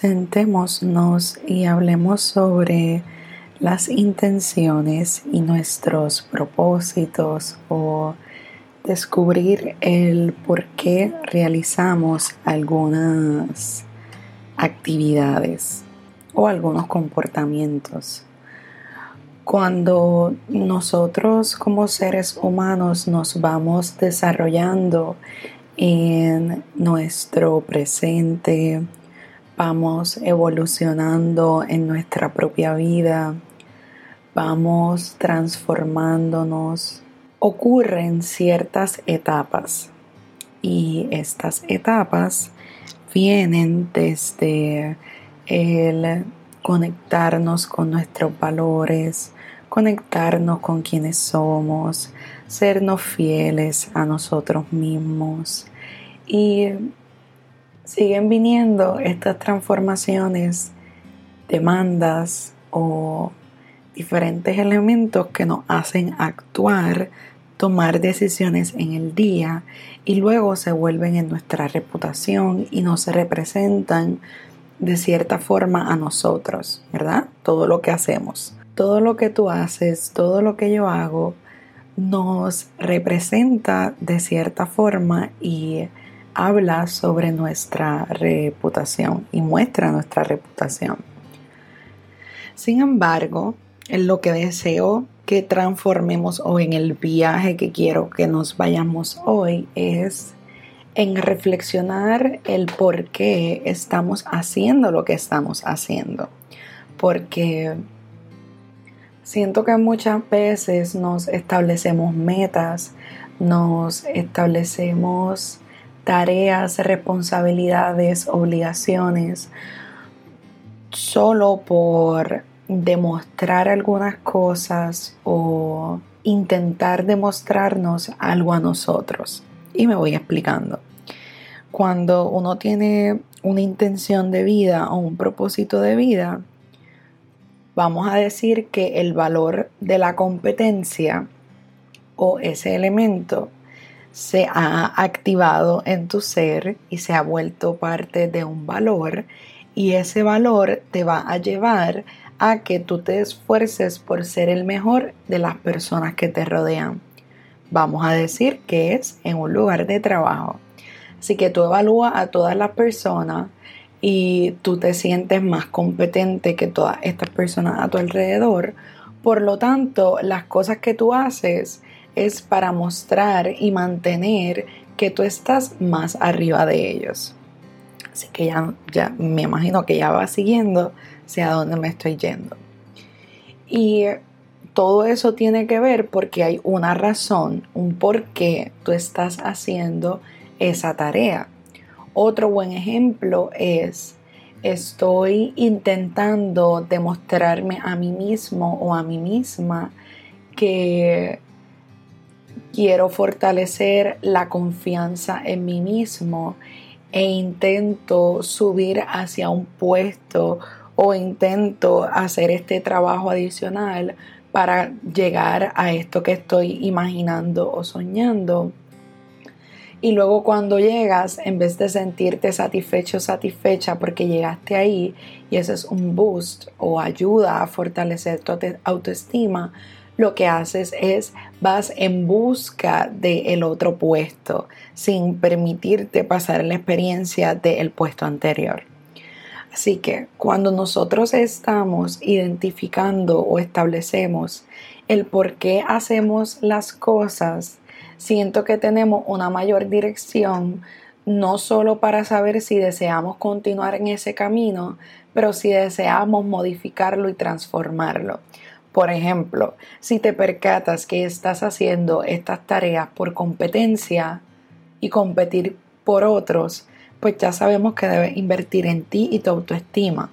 Sentémonos y hablemos sobre las intenciones y nuestros propósitos o descubrir el por qué realizamos algunas actividades o algunos comportamientos. Cuando nosotros como seres humanos nos vamos desarrollando en nuestro presente, vamos evolucionando en nuestra propia vida, vamos transformándonos. Ocurren ciertas etapas y estas etapas vienen desde el conectarnos con nuestros valores, conectarnos con quienes somos, sernos fieles a nosotros mismos y siguen viniendo estas transformaciones, demandas o diferentes elementos que nos hacen actuar, tomar decisiones en el día y luego se vuelven en nuestra reputación y nos representan de cierta forma a nosotros, ¿verdad? Todo lo que hacemos. Todo lo que tú haces, todo lo que yo hago, nos representa de cierta forma y habla sobre nuestra reputación y muestra nuestra reputación. Sin embargo, en lo que deseo que transformemos hoy en el viaje que quiero que nos vayamos hoy es en reflexionar el por qué estamos haciendo lo que estamos haciendo. Porque siento que muchas veces nos establecemos metas, nos establecemos tareas, responsabilidades, obligaciones, solo por demostrar algunas cosas o intentar demostrarnos algo a nosotros. Y me voy explicando. Cuando uno tiene una intención de vida o un propósito de vida, vamos a decir que el valor de la competencia o ese elemento se ha activado en tu ser y se ha vuelto parte de un valor y ese valor te va a llevar a que tú te esfuerces por ser el mejor de las personas que te rodean. Vamos a decir que es en un lugar de trabajo. Así que tú evalúas a todas las personas y tú te sientes más competente que todas estas personas a tu alrededor. Por lo tanto, las cosas que tú haces es para mostrar y mantener que tú estás más arriba de ellos. Así que ya, ya me imagino que ya va siguiendo hacia dónde me estoy yendo. Y todo eso tiene que ver porque hay una razón, un por qué tú estás haciendo esa tarea. Otro buen ejemplo es, estoy intentando demostrarme a mí mismo o a mí misma que quiero fortalecer la confianza en mí mismo e intento subir hacia un puesto o intento hacer este trabajo adicional para llegar a esto que estoy imaginando o soñando. Y luego cuando llegas, en vez de sentirte satisfecho satisfecha porque llegaste ahí, y eso es un boost o ayuda a fortalecer tu autoestima, lo que haces es vas en busca del otro puesto sin permitirte pasar la experiencia del puesto anterior. Así que cuando nosotros estamos identificando o establecemos el por qué hacemos las cosas, siento que tenemos una mayor dirección, no solo para saber si deseamos continuar en ese camino, pero si deseamos modificarlo y transformarlo. Por ejemplo, si te percatas que estás haciendo estas tareas por competencia y competir por otros, pues ya sabemos que debes invertir en ti y tu autoestima.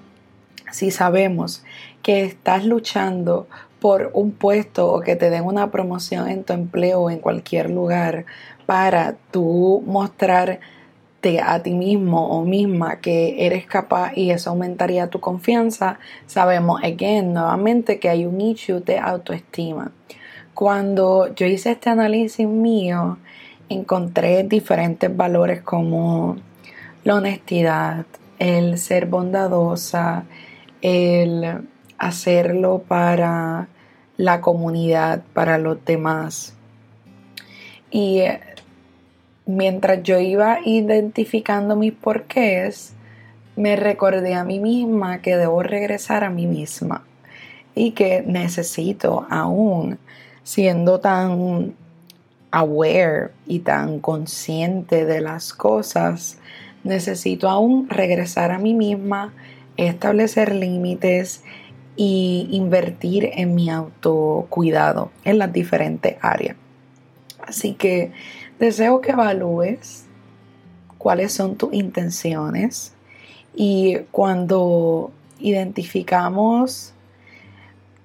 Si sabemos que estás luchando por un puesto o que te den una promoción en tu empleo o en cualquier lugar para tú mostrar a ti mismo o misma que eres capaz y eso aumentaría tu confianza, sabemos, again, nuevamente que hay un issue de autoestima. Cuando yo hice este análisis mío, encontré diferentes valores como la honestidad, el ser bondadosa, el hacerlo para la comunidad, para los demás. Y mientras yo iba identificando mis porqués, me recordé a mí misma que debo regresar a mí misma y que necesito aún siendo tan aware y tan consciente de las cosas, necesito aún regresar a mí misma, establecer límites y invertir en mi autocuidado en las diferentes áreas. Así que deseo que evalúes cuáles son tus intenciones y cuando identificamos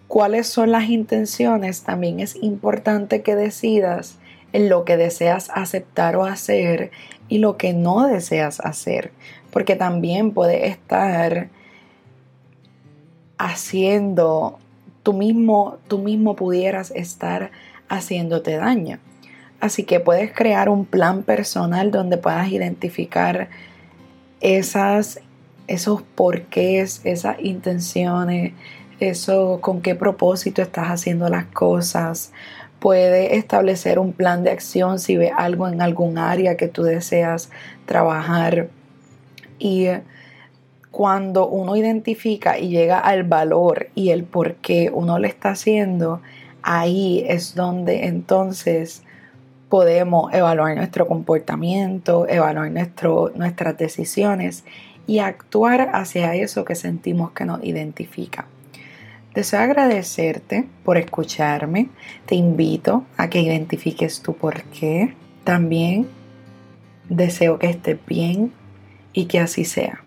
cuáles son las intenciones, también es importante que decidas en lo que deseas aceptar o hacer y lo que no deseas hacer, porque también puede estar haciendo, tú mismo, tú mismo pudieras estar haciéndote daño. Así que puedes crear un plan personal donde puedas identificar esas, esos porqués, esas intenciones, eso con qué propósito estás haciendo las cosas. Puede establecer un plan de acción si ve algo en algún área que tú deseas trabajar. Y cuando uno identifica y llega al valor y el por qué uno lo está haciendo, ahí es donde entonces podemos evaluar nuestro comportamiento, evaluar nuestro, nuestras decisiones y actuar hacia eso que sentimos que nos identifica. Deseo agradecerte por escucharme. Te invito a que identifiques tu por qué. También deseo que estés bien y que así sea.